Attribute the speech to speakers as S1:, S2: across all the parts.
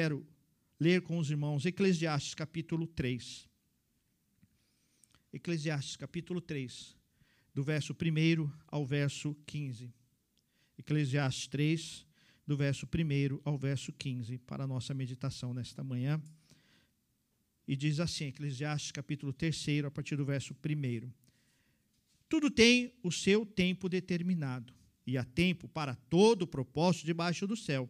S1: quero ler com os irmãos Eclesiastes capítulo 3. Eclesiastes capítulo 3, do verso 1 ao verso 15. Eclesiastes 3, do verso 1 ao verso 15, para a nossa meditação nesta manhã. E diz assim, Eclesiastes capítulo 3, a partir do verso 1. Tudo tem o seu tempo determinado, e há tempo para todo o propósito debaixo do céu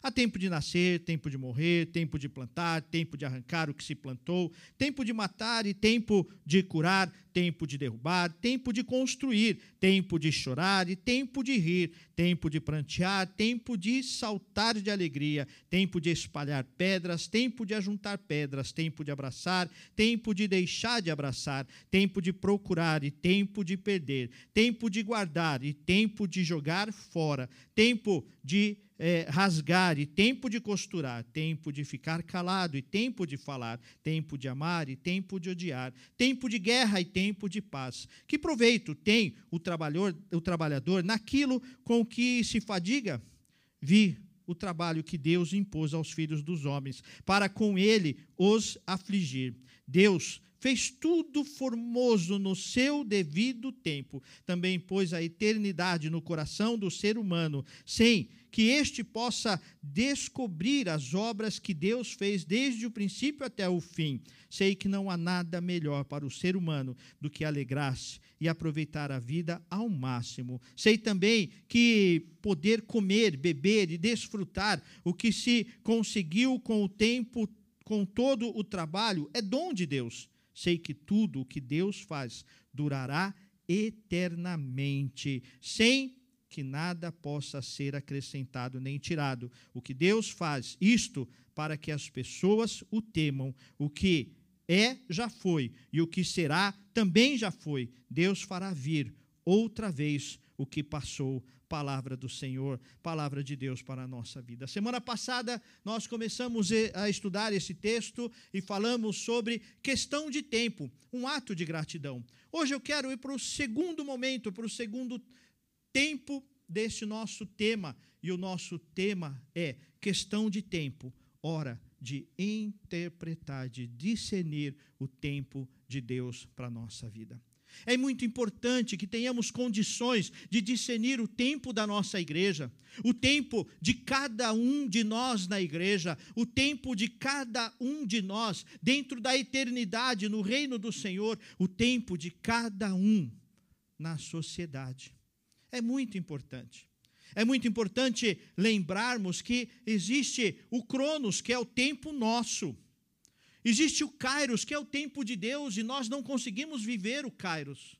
S1: Há tempo de nascer, tempo de morrer, tempo de plantar, tempo de arrancar o que se plantou, tempo de matar e tempo de curar, tempo de derrubar, tempo de construir, tempo de chorar e tempo de rir, tempo de prantear, tempo de saltar de alegria, tempo de espalhar pedras, tempo de ajuntar pedras, tempo de abraçar, tempo de deixar de abraçar, tempo de procurar e tempo de perder, tempo de guardar e tempo de jogar fora, tempo de é, rasgar e tempo de costurar, tempo de ficar calado e tempo de falar, tempo de amar e tempo de odiar, tempo de guerra e tempo de paz. Que proveito tem o trabalhador, o trabalhador naquilo com que se fadiga? Vi o trabalho que Deus impôs aos filhos dos homens, para com ele os afligir. Deus fez tudo formoso no seu devido tempo. Também pôs a eternidade no coração do ser humano, sem que este possa descobrir as obras que Deus fez desde o princípio até o fim. Sei que não há nada melhor para o ser humano do que alegrar-se e aproveitar a vida ao máximo. Sei também que poder comer, beber e desfrutar o que se conseguiu com o tempo, com todo o trabalho, é dom de Deus. Sei que tudo o que Deus faz durará eternamente, sem que nada possa ser acrescentado nem tirado. O que Deus faz, isto para que as pessoas o temam. O que é, já foi, e o que será, também já foi. Deus fará vir outra vez o que passou. Palavra do Senhor, palavra de Deus para a nossa vida. Semana passada nós começamos a estudar esse texto e falamos sobre questão de tempo, um ato de gratidão. Hoje eu quero ir para o segundo momento, para o segundo tempo deste nosso tema. E o nosso tema é questão de tempo, hora de interpretar, de discernir o tempo de Deus para a nossa vida. É muito importante que tenhamos condições de discernir o tempo da nossa igreja, o tempo de cada um de nós na igreja, o tempo de cada um de nós dentro da eternidade, no reino do Senhor, o tempo de cada um na sociedade. É muito importante. É muito importante lembrarmos que existe o Cronos, que é o tempo nosso. Existe o Kairos, que é o tempo de Deus, e nós não conseguimos viver o Kairos.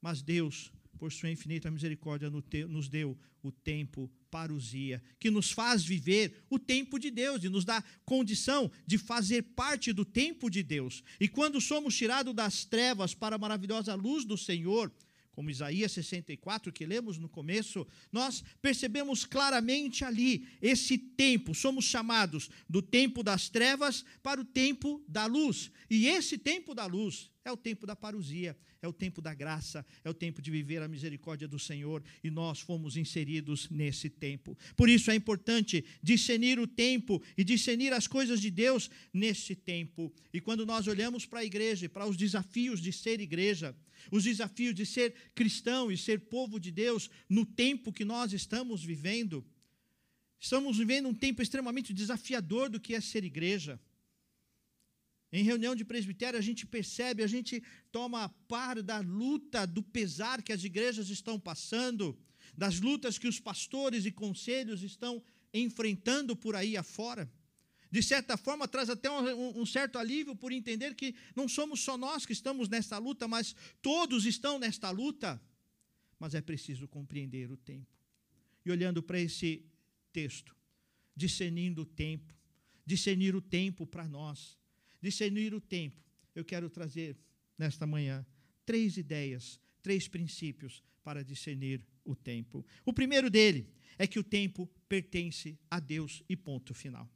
S1: Mas Deus, por sua infinita misericórdia, nos deu o tempo parousia, que nos faz viver o tempo de Deus e nos dá condição de fazer parte do tempo de Deus. E quando somos tirados das trevas para a maravilhosa luz do Senhor, como Isaías 64, que lemos no começo, nós percebemos claramente ali esse tempo. Somos chamados do tempo das trevas para o tempo da luz. E esse tempo da luz é o tempo da parousia, é o tempo da graça, é o tempo de viver a misericórdia do Senhor, e nós fomos inseridos nesse tempo. Por isso é importante discernir o tempo e discernir as coisas de Deus nesse tempo. E quando nós olhamos para a igreja, para os desafios de ser igreja, os desafios de ser cristão e ser povo de Deus no tempo que nós estamos vivendo. Estamos vivendo um tempo extremamente desafiador do que é ser igreja. Em reunião de presbitério, a gente percebe, a gente toma par da luta, do pesar que as igrejas estão passando, das lutas que os pastores e conselhos estão enfrentando por aí afora de certa forma, traz até um, um, certo alívio por entender que não somos só nós que estamos nesta luta, mas todos estão nesta luta. Mas é preciso compreender o tempo. E olhando para esse texto, discernindo o tempo, discernir o tempo para nós, discernir o tempo, eu quero trazer nesta manhã três ideias, três princípios para discernir o tempo. O primeiro dele é que o tempo pertence a Deus e ponto final.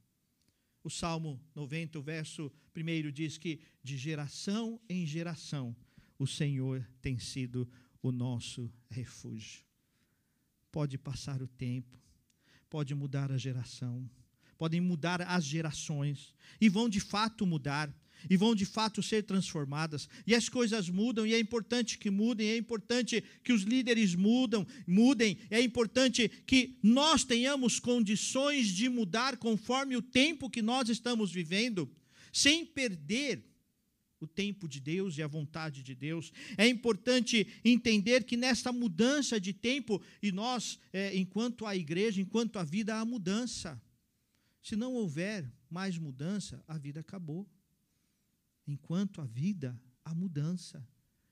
S1: O Salmo 90, o verso 1 diz que de geração em geração o Senhor tem sido o nosso refúgio. Pode passar o tempo, pode mudar a geração, podem mudar as gerações e vão de fato mudar e vão de fato ser transformadas. E as coisas mudam, e é importante que mudem, é importante que os líderes mudam, mudem, é importante que nós tenhamos condições de mudar conforme o tempo que nós estamos vivendo, sem perder o tempo de Deus e a vontade de Deus. É importante entender que nessa mudança de tempo, e nós, é, enquanto a igreja, enquanto a vida, há mudança. Se não houver mais mudança, a vida acabou enquanto a vida, há mudança.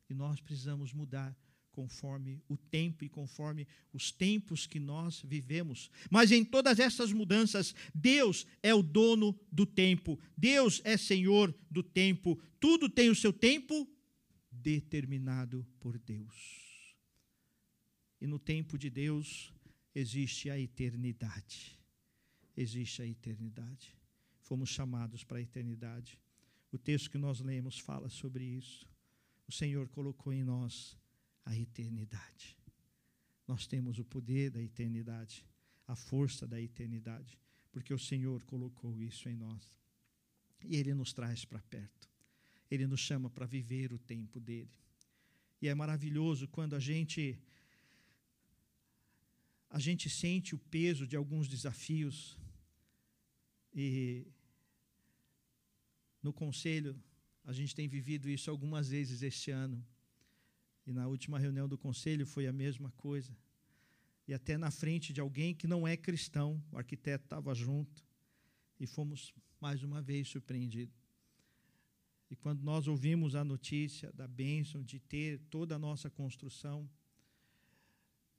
S1: E nós precisamos mudar conforme o tempo e conforme os tempos que nós vivemos. Mas em todas essas mudanças, Deus é o dono do tempo, Deus é Senhor do tempo, tudo tem o seu tempo determinado por Deus. E no tempo de Deus existe a eternidade. Existe a eternidade. Fomos chamados para a eternidade. O texto que nós lemos fala sobre isso. O Senhor colocou em nós a eternidade. Nós temos o poder da eternidade, a força da eternidade, porque o Senhor colocou isso em nós. E Ele nos traz para perto. Ele nos chama para viver o tempo dele. E é maravilhoso quando a gente a gente sente o peso de alguns desafios e no conselho, a gente tem vivido isso algumas vezes este ano. E na última reunião do conselho foi a mesma coisa. E até na frente de alguém que não é cristão, o arquiteto estava junto. E fomos mais uma vez surpreendidos. E quando nós ouvimos a notícia da bênção de ter toda a nossa construção,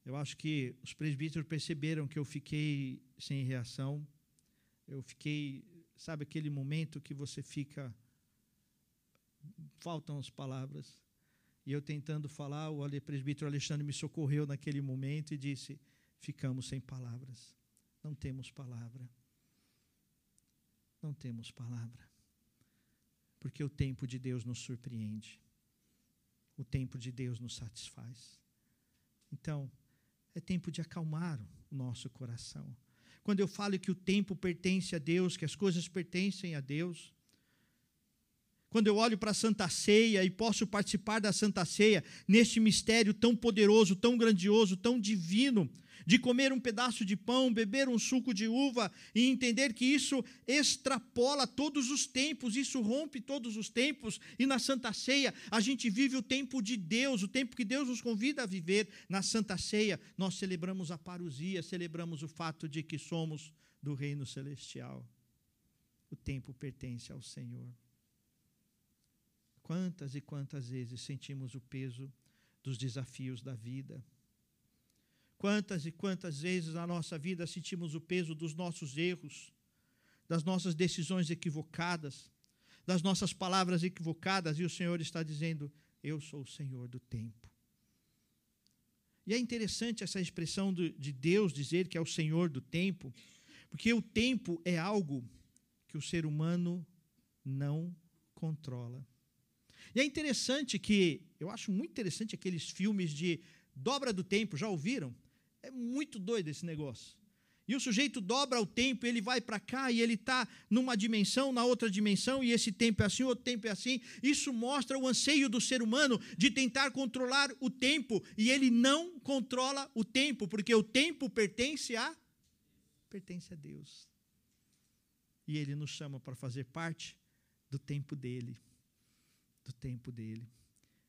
S1: eu acho que os presbíteros perceberam que eu fiquei sem reação. Eu fiquei Sabe aquele momento que você fica. Faltam as palavras. E eu tentando falar, o presbítero Alexandre me socorreu naquele momento e disse: Ficamos sem palavras. Não temos palavra. Não temos palavra. Porque o tempo de Deus nos surpreende. O tempo de Deus nos satisfaz. Então, é tempo de acalmar o nosso coração quando eu falo que o tempo pertence a Deus, que as coisas pertencem a Deus. Quando eu olho para a Santa Ceia e posso participar da Santa Ceia, neste mistério tão poderoso, tão grandioso, tão divino, de comer um pedaço de pão, beber um suco de uva e entender que isso extrapola todos os tempos, isso rompe todos os tempos. E na Santa Ceia, a gente vive o tempo de Deus, o tempo que Deus nos convida a viver. Na Santa Ceia, nós celebramos a parousia, celebramos o fato de que somos do reino celestial. O tempo pertence ao Senhor. Quantas e quantas vezes sentimos o peso dos desafios da vida Quantas e quantas vezes na nossa vida sentimos o peso dos nossos erros, das nossas decisões equivocadas, das nossas palavras equivocadas, e o Senhor está dizendo: Eu sou o Senhor do tempo. E é interessante essa expressão de Deus dizer que é o Senhor do tempo, porque o tempo é algo que o ser humano não controla. E é interessante que, eu acho muito interessante aqueles filmes de dobra do tempo, já ouviram? É muito doido esse negócio. E o sujeito dobra o tempo, ele vai para cá e ele está numa dimensão, na outra dimensão, e esse tempo é assim, outro tempo é assim. Isso mostra o anseio do ser humano de tentar controlar o tempo, e ele não controla o tempo, porque o tempo pertence a pertence a Deus. E ele nos chama para fazer parte do tempo dele. Do tempo dele.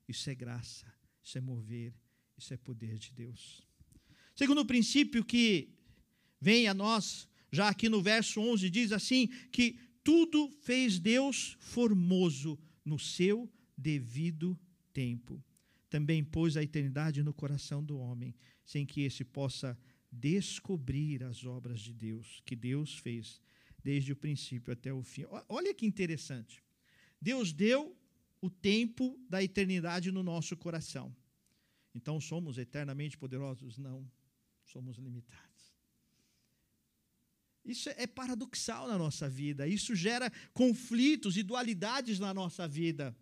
S1: Isso é graça, isso é mover, isso é poder de Deus. Segundo princípio que vem a nós, já aqui no verso 11, diz assim: que tudo fez Deus formoso no seu devido tempo. Também pôs a eternidade no coração do homem, sem que esse possa descobrir as obras de Deus, que Deus fez desde o princípio até o fim. Olha que interessante. Deus deu o tempo da eternidade no nosso coração. Então somos eternamente poderosos? Não somos limitados. Isso é paradoxal na nossa vida, isso gera conflitos e dualidades na nossa vida.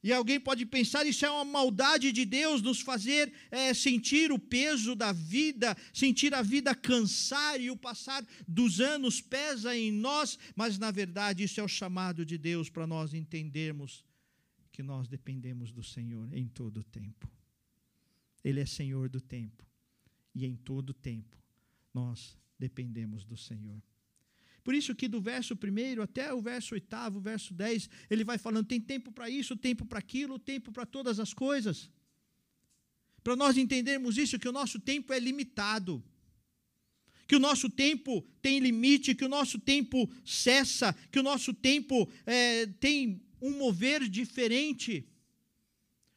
S1: E alguém pode pensar, isso é uma maldade de Deus, nos fazer é, sentir o peso da vida, sentir a vida cansar e o passar dos anos pesa em nós, mas na verdade isso é o chamado de Deus para nós entendermos que nós dependemos do Senhor em todo o tempo. Ele é Senhor do tempo e em todo o tempo nós dependemos do Senhor. Por isso que do verso 1 até o verso 8, o verso 10, ele vai falando: tem tempo para isso, tempo para aquilo, tempo para todas as coisas. Para nós entendermos isso, que o nosso tempo é limitado, que o nosso tempo tem limite, que o nosso tempo cessa, que o nosso tempo é, tem um mover diferente.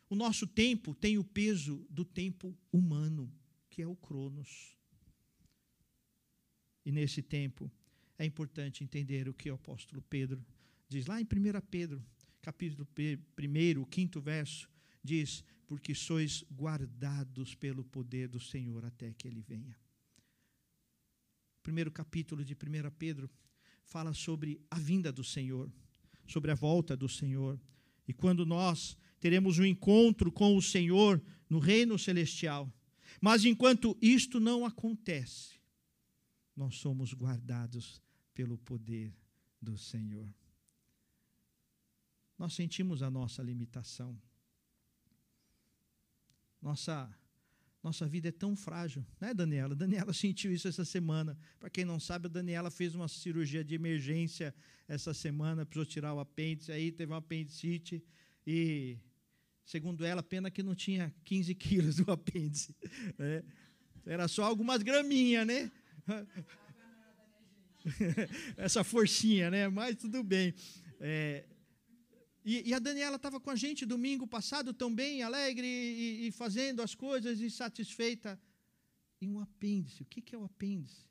S1: O nosso tempo tem o peso do tempo humano, que é o Cronos. E nesse tempo, é importante entender o que o apóstolo Pedro diz lá em 1 Pedro, capítulo 1, quinto verso, diz: Porque sois guardados pelo poder do Senhor até que ele venha. O primeiro capítulo de 1 Pedro fala sobre a vinda do Senhor, sobre a volta do Senhor. E quando nós teremos um encontro com o Senhor no reino celestial. Mas enquanto isto não acontece, nós somos guardados pelo poder do Senhor. Nós sentimos a nossa limitação. Nossa nossa vida é tão frágil, né, Daniela? Daniela sentiu isso essa semana. Para quem não sabe, a Daniela fez uma cirurgia de emergência essa semana, precisou tirar o apêndice, aí teve uma apendicite e, segundo ela, pena que não tinha 15 quilos do apêndice. Né? Era só algumas graminhas, né? essa forcinha, né? Mas tudo bem. É, e, e, a Daniela estava com a gente domingo passado também, alegre e, e, fazendo as coisas e satisfeita. E um apêndice. O que, que é o apêndice?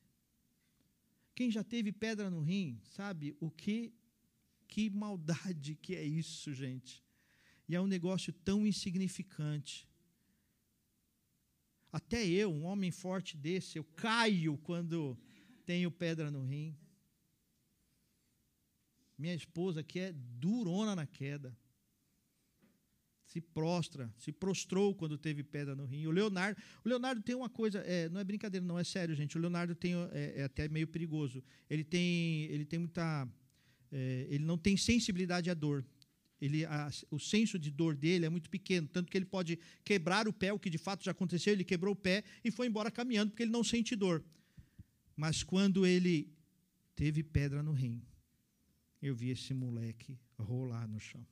S1: Quem já teve pedra no rim sabe o que, que maldade que é isso, gente. E é um negócio tão insignificante. Até eu, um homem forte desse, eu caio quando tenho pedra no rim. Minha esposa, que é durona na queda, se prostra, se prostrou quando teve pedra no rim. O Leonardo, o Leonardo tem uma coisa, é, não é brincadeira, não é sério, gente. O Leonardo tem é, é até meio perigoso. Ele tem, ele tem muita, é, ele não tem sensibilidade à dor. Ele, a, o senso de dor dele é muito pequeno, tanto que ele pode quebrar o pé, o que de fato já aconteceu. Ele quebrou o pé e foi embora caminhando porque ele não sente dor. Mas quando ele teve pedra no rim, eu vi esse moleque rolar no chão.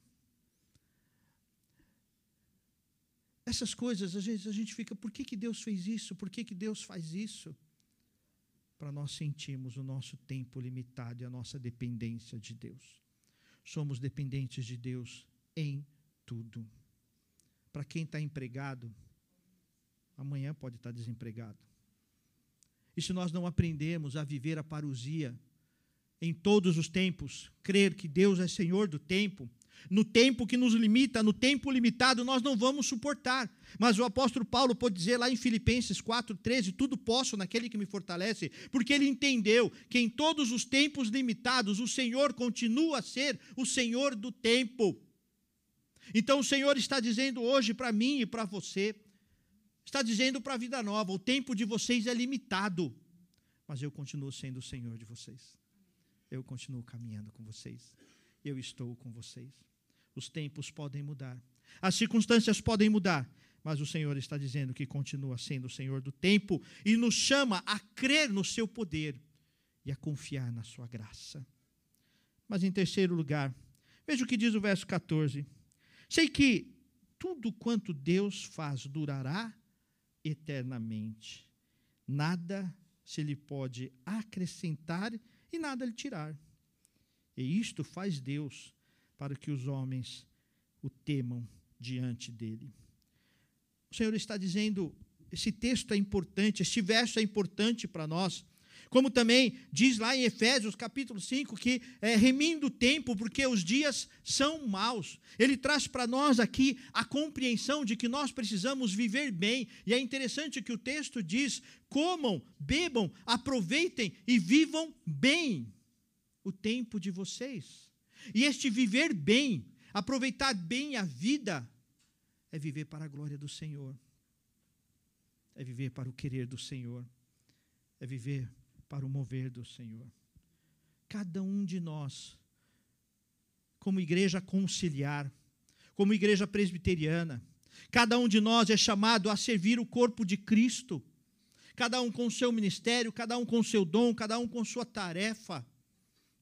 S1: Essas coisas, às vezes a gente fica, por que, que Deus fez isso? Por que, que Deus faz isso? Para nós sentirmos o nosso tempo limitado e a nossa dependência de Deus. Somos dependentes de Deus em tudo. Para quem está empregado, amanhã pode estar desempregado. E se nós não aprendemos a viver a parousia em todos os tempos, crer que Deus é Senhor do tempo, no tempo que nos limita, no tempo limitado, nós não vamos suportar. Mas o apóstolo Paulo pode dizer lá em Filipenses 4,13: tudo posso naquele que me fortalece, porque ele entendeu que em todos os tempos limitados, o Senhor continua a ser o Senhor do tempo. Então o Senhor está dizendo hoje para mim e para você: está dizendo para a vida nova: o tempo de vocês é limitado, mas eu continuo sendo o Senhor de vocês. Eu continuo caminhando com vocês. Eu estou com vocês. Os tempos podem mudar, as circunstâncias podem mudar, mas o Senhor está dizendo que continua sendo o Senhor do tempo e nos chama a crer no seu poder e a confiar na sua graça. Mas em terceiro lugar, veja o que diz o verso 14. Sei que tudo quanto Deus faz durará eternamente. Nada se lhe pode acrescentar e nada lhe tirar. E isto faz Deus para que os homens o temam diante dele. O Senhor está dizendo, esse texto é importante, este verso é importante para nós, como também diz lá em Efésios capítulo 5, que é remindo o tempo, porque os dias são maus. Ele traz para nós aqui a compreensão de que nós precisamos viver bem. E é interessante que o texto diz: comam, bebam, aproveitem e vivam bem o tempo de vocês. E este viver bem aproveitar bem a vida, é viver para a glória do Senhor, é viver para o querer do Senhor, é viver para o mover do Senhor. Cada um de nós, como igreja conciliar, como igreja presbiteriana, cada um de nós é chamado a servir o corpo de Cristo, cada um com seu ministério, cada um com seu dom, cada um com sua tarefa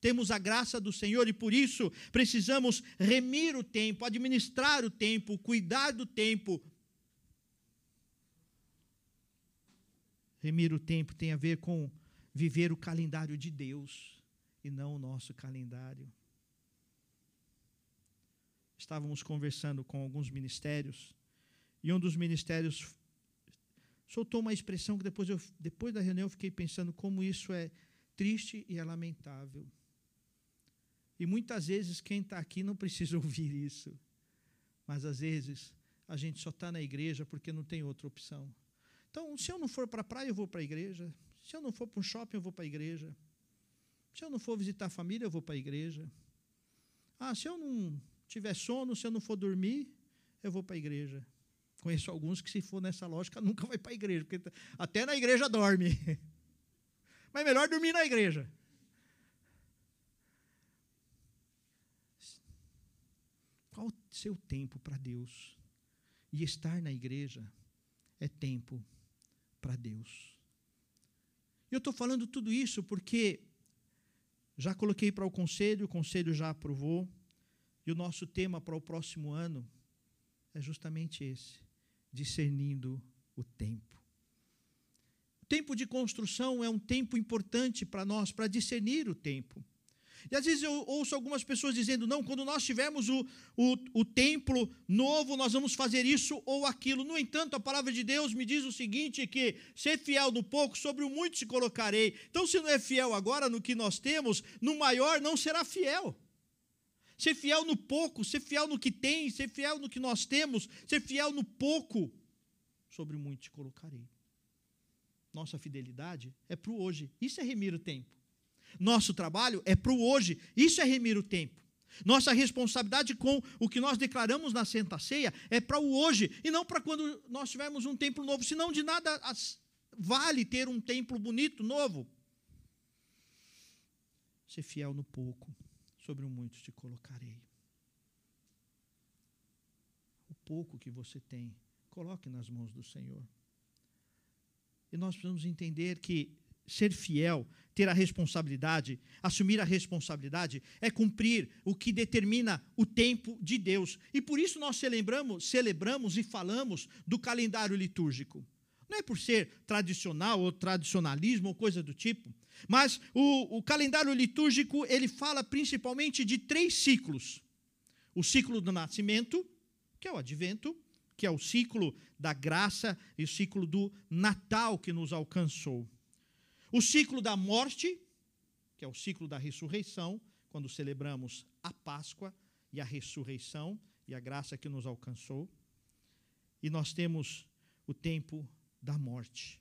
S1: temos a graça do Senhor e por isso precisamos remir o tempo, administrar o tempo, cuidar do tempo. Remir o tempo tem a ver com viver o calendário de Deus e não o nosso calendário. Estávamos conversando com alguns ministérios e um dos ministérios soltou uma expressão que depois, eu, depois da reunião eu fiquei pensando como isso é triste e é lamentável. E muitas vezes quem está aqui não precisa ouvir isso. Mas às vezes a gente só está na igreja porque não tem outra opção. Então, se eu não for para a praia, eu vou para a igreja. Se eu não for para um shopping, eu vou para a igreja. Se eu não for visitar a família, eu vou para a igreja. Ah, se eu não tiver sono, se eu não for dormir, eu vou para a igreja. Conheço alguns que, se for nessa lógica, nunca vai para a igreja, porque até na igreja dorme. Mas é melhor dormir na igreja. Qual o seu tempo para Deus? E estar na igreja é tempo para Deus. Eu estou falando tudo isso porque já coloquei para o conselho, o conselho já aprovou, e o nosso tema para o próximo ano é justamente esse: discernindo o tempo. O tempo de construção é um tempo importante para nós, para discernir o tempo. E às vezes eu ouço algumas pessoas dizendo: não, quando nós tivermos o, o, o templo novo, nós vamos fazer isso ou aquilo. No entanto, a palavra de Deus me diz o seguinte: que ser fiel no pouco, sobre o muito se colocarei. Então, se não é fiel agora no que nós temos, no maior não será fiel. Ser fiel no pouco, ser fiel no que tem, ser fiel no que nós temos, ser fiel no pouco, sobre muito te colocarei. Nossa fidelidade é para o hoje. Isso é remir o tempo. Nosso trabalho é para o hoje. Isso é remir o tempo. Nossa responsabilidade com o que nós declaramos na Santa Ceia é para o hoje e não para quando nós tivermos um templo novo. Senão, de nada vale ter um templo bonito, novo. Ser fiel no pouco, sobre o muito te colocarei. O pouco que você tem, coloque nas mãos do Senhor. E nós precisamos entender que ser fiel, ter a responsabilidade, assumir a responsabilidade, é cumprir o que determina o tempo de Deus. E por isso nós celebramos, celebramos e falamos do calendário litúrgico. Não é por ser tradicional ou tradicionalismo ou coisa do tipo, mas o, o calendário litúrgico ele fala principalmente de três ciclos: o ciclo do nascimento, que é o advento, que é o ciclo da graça e o ciclo do Natal que nos alcançou. O ciclo da morte, que é o ciclo da ressurreição, quando celebramos a Páscoa e a ressurreição e a graça que nos alcançou. E nós temos o tempo da morte,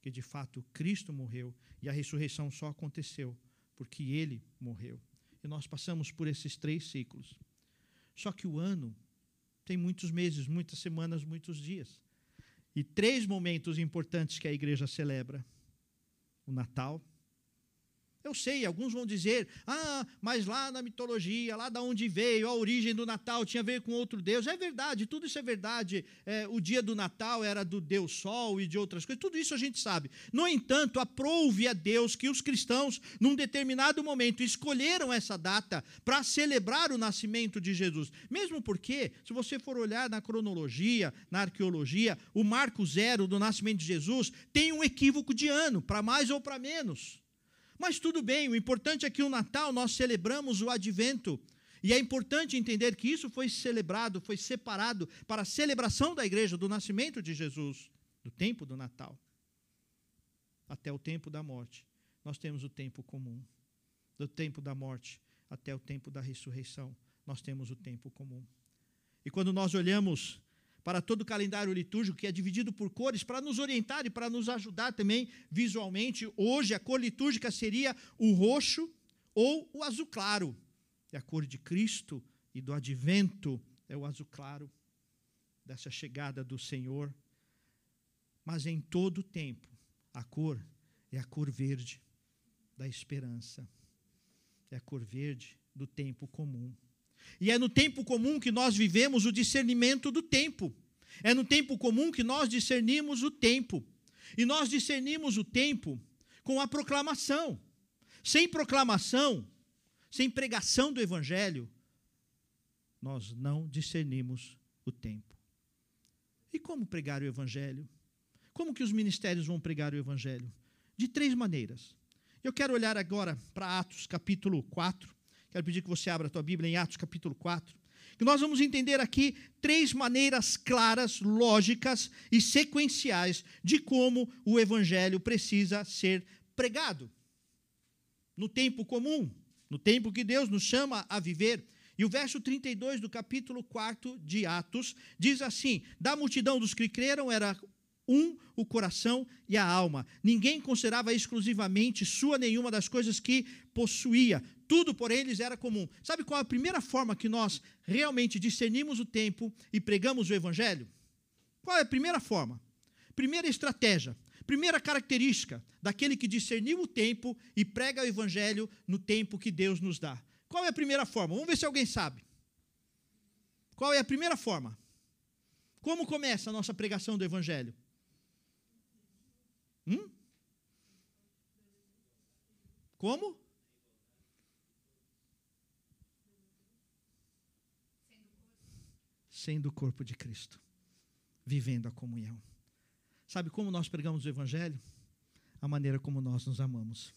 S1: que de fato Cristo morreu e a ressurreição só aconteceu porque ele morreu. E nós passamos por esses três ciclos. Só que o ano tem muitos meses, muitas semanas, muitos dias. E três momentos importantes que a igreja celebra o Natal. Eu sei, alguns vão dizer, ah, mas lá na mitologia, lá da onde veio, a origem do Natal tinha a ver com outro Deus. É verdade, tudo isso é verdade. É, o dia do Natal era do Deus Sol e de outras coisas, tudo isso a gente sabe. No entanto, aprove a Deus que os cristãos, num determinado momento, escolheram essa data para celebrar o nascimento de Jesus. Mesmo porque, se você for olhar na cronologia, na arqueologia, o marco zero do nascimento de Jesus tem um equívoco de ano, para mais ou para menos. Mas tudo bem, o importante é que o Natal nós celebramos o advento. E é importante entender que isso foi celebrado, foi separado para a celebração da igreja, do nascimento de Jesus, do tempo do Natal, até o tempo da morte. Nós temos o tempo comum. Do tempo da morte até o tempo da ressurreição, nós temos o tempo comum. E quando nós olhamos para todo o calendário litúrgico, que é dividido por cores, para nos orientar e para nos ajudar também visualmente. Hoje, a cor litúrgica seria o roxo ou o azul claro. É a cor de Cristo e do advento é o azul claro dessa chegada do Senhor. Mas em todo o tempo, a cor é a cor verde da esperança. É a cor verde do tempo comum. E é no tempo comum que nós vivemos o discernimento do tempo. É no tempo comum que nós discernimos o tempo. E nós discernimos o tempo com a proclamação. Sem proclamação, sem pregação do Evangelho, nós não discernimos o tempo. E como pregar o Evangelho? Como que os ministérios vão pregar o Evangelho? De três maneiras. Eu quero olhar agora para Atos capítulo 4. Quero pedir que você abra a tua Bíblia em Atos capítulo 4. Que nós vamos entender aqui três maneiras claras, lógicas e sequenciais de como o Evangelho precisa ser pregado. No tempo comum, no tempo que Deus nos chama a viver. E o verso 32 do capítulo 4 de Atos diz assim: Da multidão dos que creram era um o coração e a alma. Ninguém considerava exclusivamente sua nenhuma das coisas que possuía. Tudo por eles era comum. Sabe qual é a primeira forma que nós realmente discernimos o tempo e pregamos o evangelho? Qual é a primeira forma? Primeira estratégia, primeira característica daquele que discerniu o tempo e prega o evangelho no tempo que Deus nos dá. Qual é a primeira forma? Vamos ver se alguém sabe. Qual é a primeira forma? Como começa a nossa pregação do evangelho? Hum? Como? Sendo o corpo de Cristo, vivendo a comunhão. Sabe como nós pregamos o Evangelho? A maneira como nós nos amamos,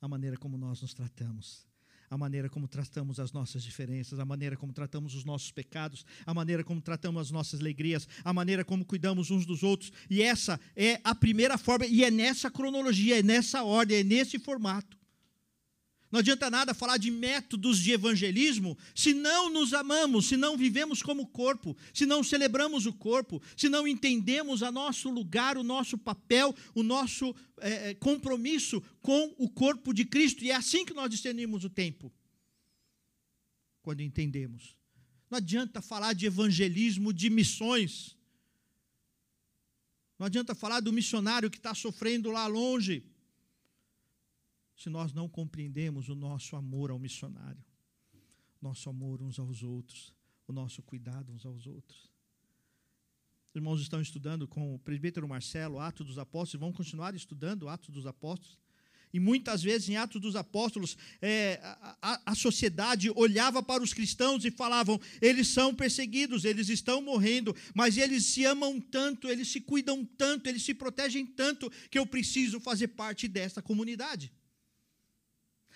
S1: a maneira como nós nos tratamos, a maneira como tratamos as nossas diferenças, a maneira como tratamos os nossos pecados, a maneira como tratamos as nossas alegrias, a maneira como cuidamos uns dos outros. E essa é a primeira forma, e é nessa cronologia, é nessa ordem, é nesse formato. Não adianta nada falar de métodos de evangelismo se não nos amamos, se não vivemos como corpo, se não celebramos o corpo, se não entendemos o nosso lugar, o nosso papel, o nosso é, compromisso com o corpo de Cristo. E é assim que nós discernimos o tempo. Quando entendemos. Não adianta falar de evangelismo, de missões. Não adianta falar do missionário que está sofrendo lá longe se nós não compreendemos o nosso amor ao missionário, nosso amor uns aos outros, o nosso cuidado uns aos outros. Os irmãos estão estudando com o presbítero Marcelo, Atos dos Apóstolos, vão continuar estudando Atos dos Apóstolos. E muitas vezes em Atos dos Apóstolos, é, a, a, sociedade olhava para os cristãos e falavam: eles são perseguidos, eles estão morrendo, mas eles se amam tanto, eles se cuidam tanto, eles se protegem tanto, que eu preciso fazer parte desta comunidade.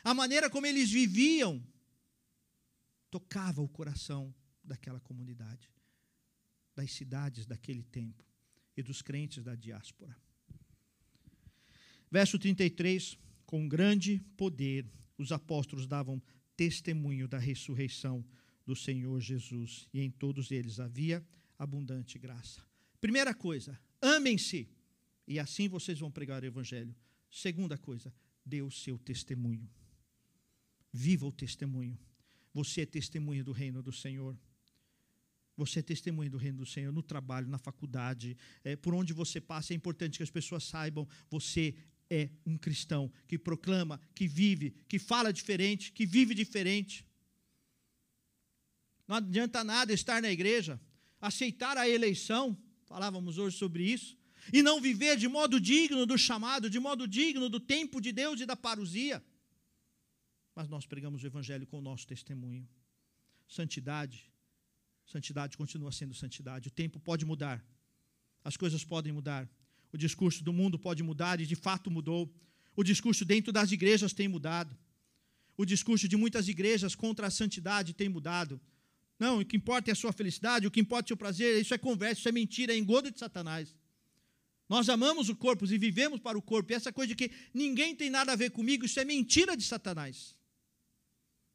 S1: A maneira como eles viviam tocava o coração daquela comunidade, das cidades daquele tempo e dos crentes da diáspora. Verso 33: Com grande poder os apóstolos davam testemunho da ressurreição do Senhor Jesus, e em todos eles havia abundante graça. Primeira coisa, amem-se, e assim vocês vão pregar o evangelho. Segunda coisa, dê o seu testemunho. Viva o testemunho. Você é testemunha do reino do Senhor. Você é testemunha do reino do Senhor no trabalho, na faculdade, é, por onde você passa. É importante que as pessoas saibam: você é um cristão que proclama, que vive, que fala diferente, que vive diferente. Não adianta nada estar na igreja, aceitar a eleição, falávamos hoje sobre isso, e não viver de modo digno do chamado, de modo digno do tempo de Deus e da parousia mas nós pregamos o Evangelho com o nosso testemunho. Santidade, santidade continua sendo santidade. O tempo pode mudar, as coisas podem mudar. O discurso do mundo pode mudar e de fato mudou. O discurso dentro das igrejas tem mudado. O discurso de muitas igrejas contra a santidade tem mudado. Não, o que importa é a sua felicidade, o que importa é o seu prazer, isso é conversa, isso é mentira, é engodo de Satanás. Nós amamos o corpo e vivemos para o corpo. E essa coisa de que ninguém tem nada a ver comigo, isso é mentira de Satanás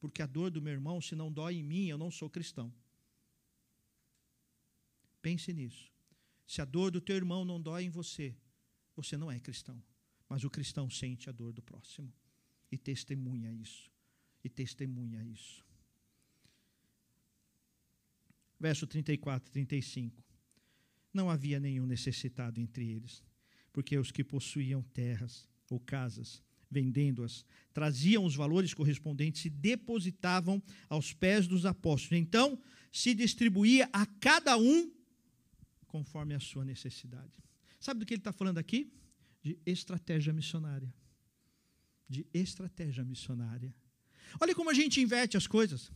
S1: porque a dor do meu irmão, se não dói em mim, eu não sou cristão. Pense nisso. Se a dor do teu irmão não dói em você, você não é cristão. Mas o cristão sente a dor do próximo e testemunha isso. E testemunha isso. verso 34 e 35. Não havia nenhum necessitado entre eles, porque os que possuíam terras ou casas, vendendo-as, traziam os valores correspondentes e depositavam aos pés dos apóstolos. Então, se distribuía a cada um conforme a sua necessidade. Sabe do que ele está falando aqui? De estratégia missionária. De estratégia missionária. Olha como a gente inverte as coisas.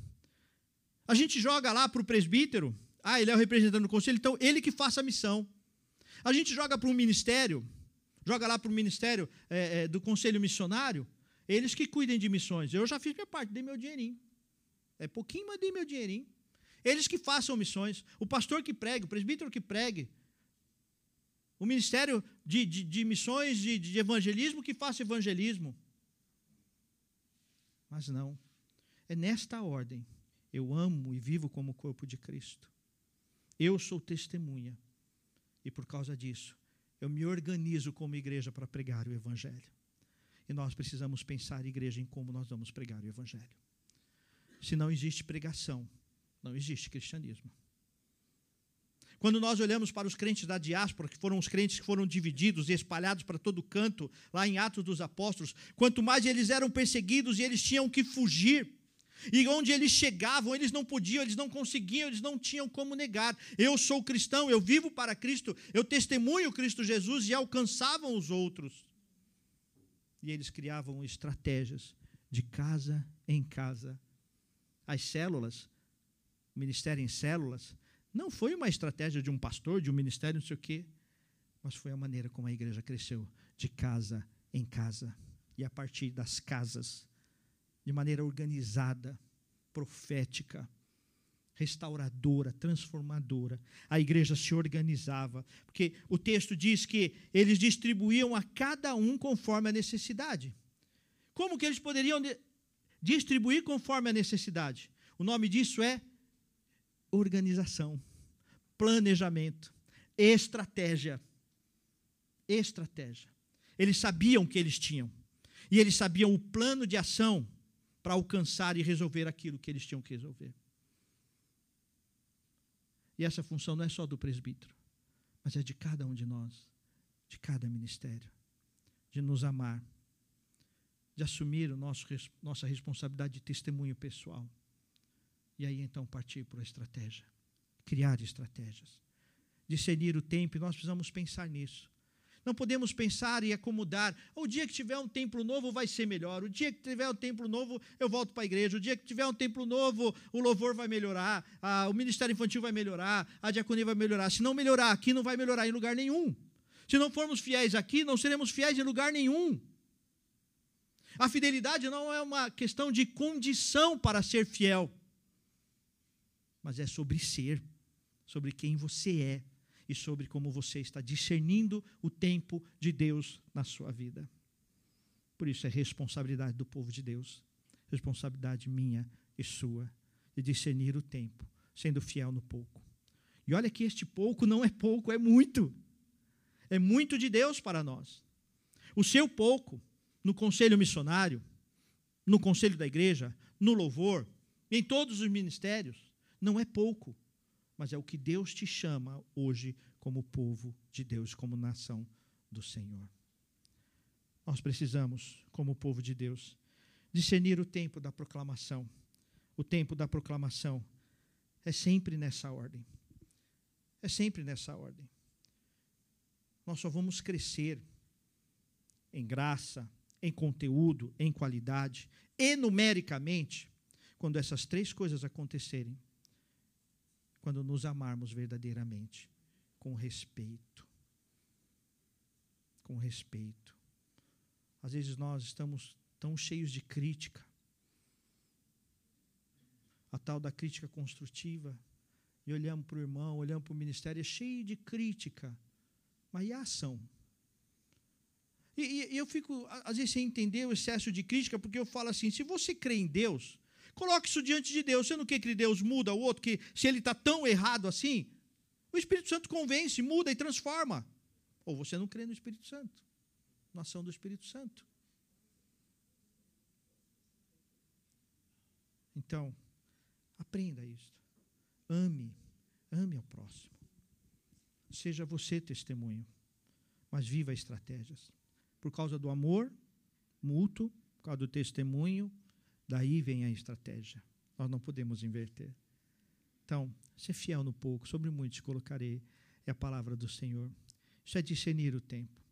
S1: A gente joga lá para o presbítero, ah, ele é o representante do conselho, então ele que faça a missão. A gente joga para um ministério, joga lá para o ministério é, é, do conselho missionário, eles que cuidem de missões. Eu já fiz minha parte, dei meu dinheirinho. É pouquinho, mas dei meu dinheirinho. Eles que façam missões. O pastor que pregue, o presbítero que pregue. O ministério de, de, de missões, de, de evangelismo, que faça evangelismo. Mas não. É nesta ordem. Eu amo e vivo como corpo de Cristo. Eu sou testemunha. E por causa disso, eu me organizo como igreja para pregar o Evangelho. E nós precisamos pensar, igreja, em como nós vamos pregar o Evangelho. Se não existe pregação, não existe cristianismo. Quando nós olhamos para os crentes da diáspora, que foram os crentes que foram divididos e espalhados para todo canto, lá em Atos dos Apóstolos, quanto mais eles eram perseguidos e eles tinham que fugir, e onde eles chegavam, eles não podiam, eles não conseguiam, eles não tinham como negar. Eu sou cristão, eu vivo para Cristo, eu testemunho Cristo Jesus e alcançavam os outros. E eles criavam estratégias de casa em casa. As células, o ministério em células, não foi uma estratégia de um pastor, de um ministério, não sei o quê, mas foi a maneira como a igreja cresceu, de casa em casa. E a partir das casas, de maneira organizada, profética, restauradora, transformadora. A igreja se organizava, porque o texto diz que eles distribuíam a cada um conforme a necessidade. Como que eles poderiam distribuir conforme a necessidade? O nome disso é organização, planejamento, estratégia. Estratégia. Eles sabiam que eles tinham. E eles sabiam o plano de ação para alcançar e resolver aquilo que eles tinham que resolver. E essa função não é só do presbítero, mas é de cada um de nós, de cada ministério, de nos amar, de assumir o nosso, nossa responsabilidade de testemunho pessoal. E aí então partir para a estratégia, criar estratégias, discernir o tempo, e nós precisamos pensar nisso. Não podemos pensar e acomodar. O dia que tiver um templo novo vai ser melhor. O dia que tiver um templo novo, eu volto para a igreja. O dia que tiver um templo novo, o louvor vai melhorar, a, o ministério infantil vai melhorar, a diaconia vai melhorar. Se não melhorar aqui, não vai melhorar em lugar nenhum. Se não formos fiéis aqui, não seremos fiéis em lugar nenhum. A fidelidade não é uma questão de condição para ser fiel, mas é sobre ser, sobre quem você é e sobre como você está discernindo o tempo de Deus na sua vida. Por isso é responsabilidade do povo de Deus, responsabilidade minha e sua, de discernir o tempo, sendo fiel no pouco. E olha que este pouco não é pouco, é muito. É muito de Deus para nós. O seu pouco, no conselho missionário, no conselho da igreja, no louvor, em todos os ministérios, não é pouco mas é o que Deus te chama hoje como povo de Deus, como nação do Senhor. Nós precisamos, como povo de Deus, discernir o tempo da proclamação. O tempo da proclamação é sempre nessa ordem. É sempre nessa ordem. Nós só vamos crescer em graça, em conteúdo, em qualidade e numericamente quando essas três coisas acontecerem quando nos amarmos verdadeiramente, com respeito. Com respeito. Às vezes nós estamos tão cheios de crítica, a tal da crítica construtiva, e olhamos para o irmão, olhamos para o ministério, é cheio de crítica, mas e a ação? E, e, eu fico, às vezes, sem entender o excesso de crítica, porque eu falo assim: se você crê em Deus, Coloque isso diante de Deus. Você não quer que Deus muda o outro, que se ele está tão errado assim, o Espírito Santo convence, muda e transforma. Ou você não crê no Espírito Santo, na ação do Espírito Santo. Então, aprenda isto. Ame Ame ao próximo. Seja você testemunho, mas viva estratégias. Por causa do amor mútuo, por causa do testemunho, daí vem a estratégia. Nós não podemos inverter. Então, ser fiel no pouco, sobre muito te colocarei, é a palavra do Senhor. Isso é discernir o tempo.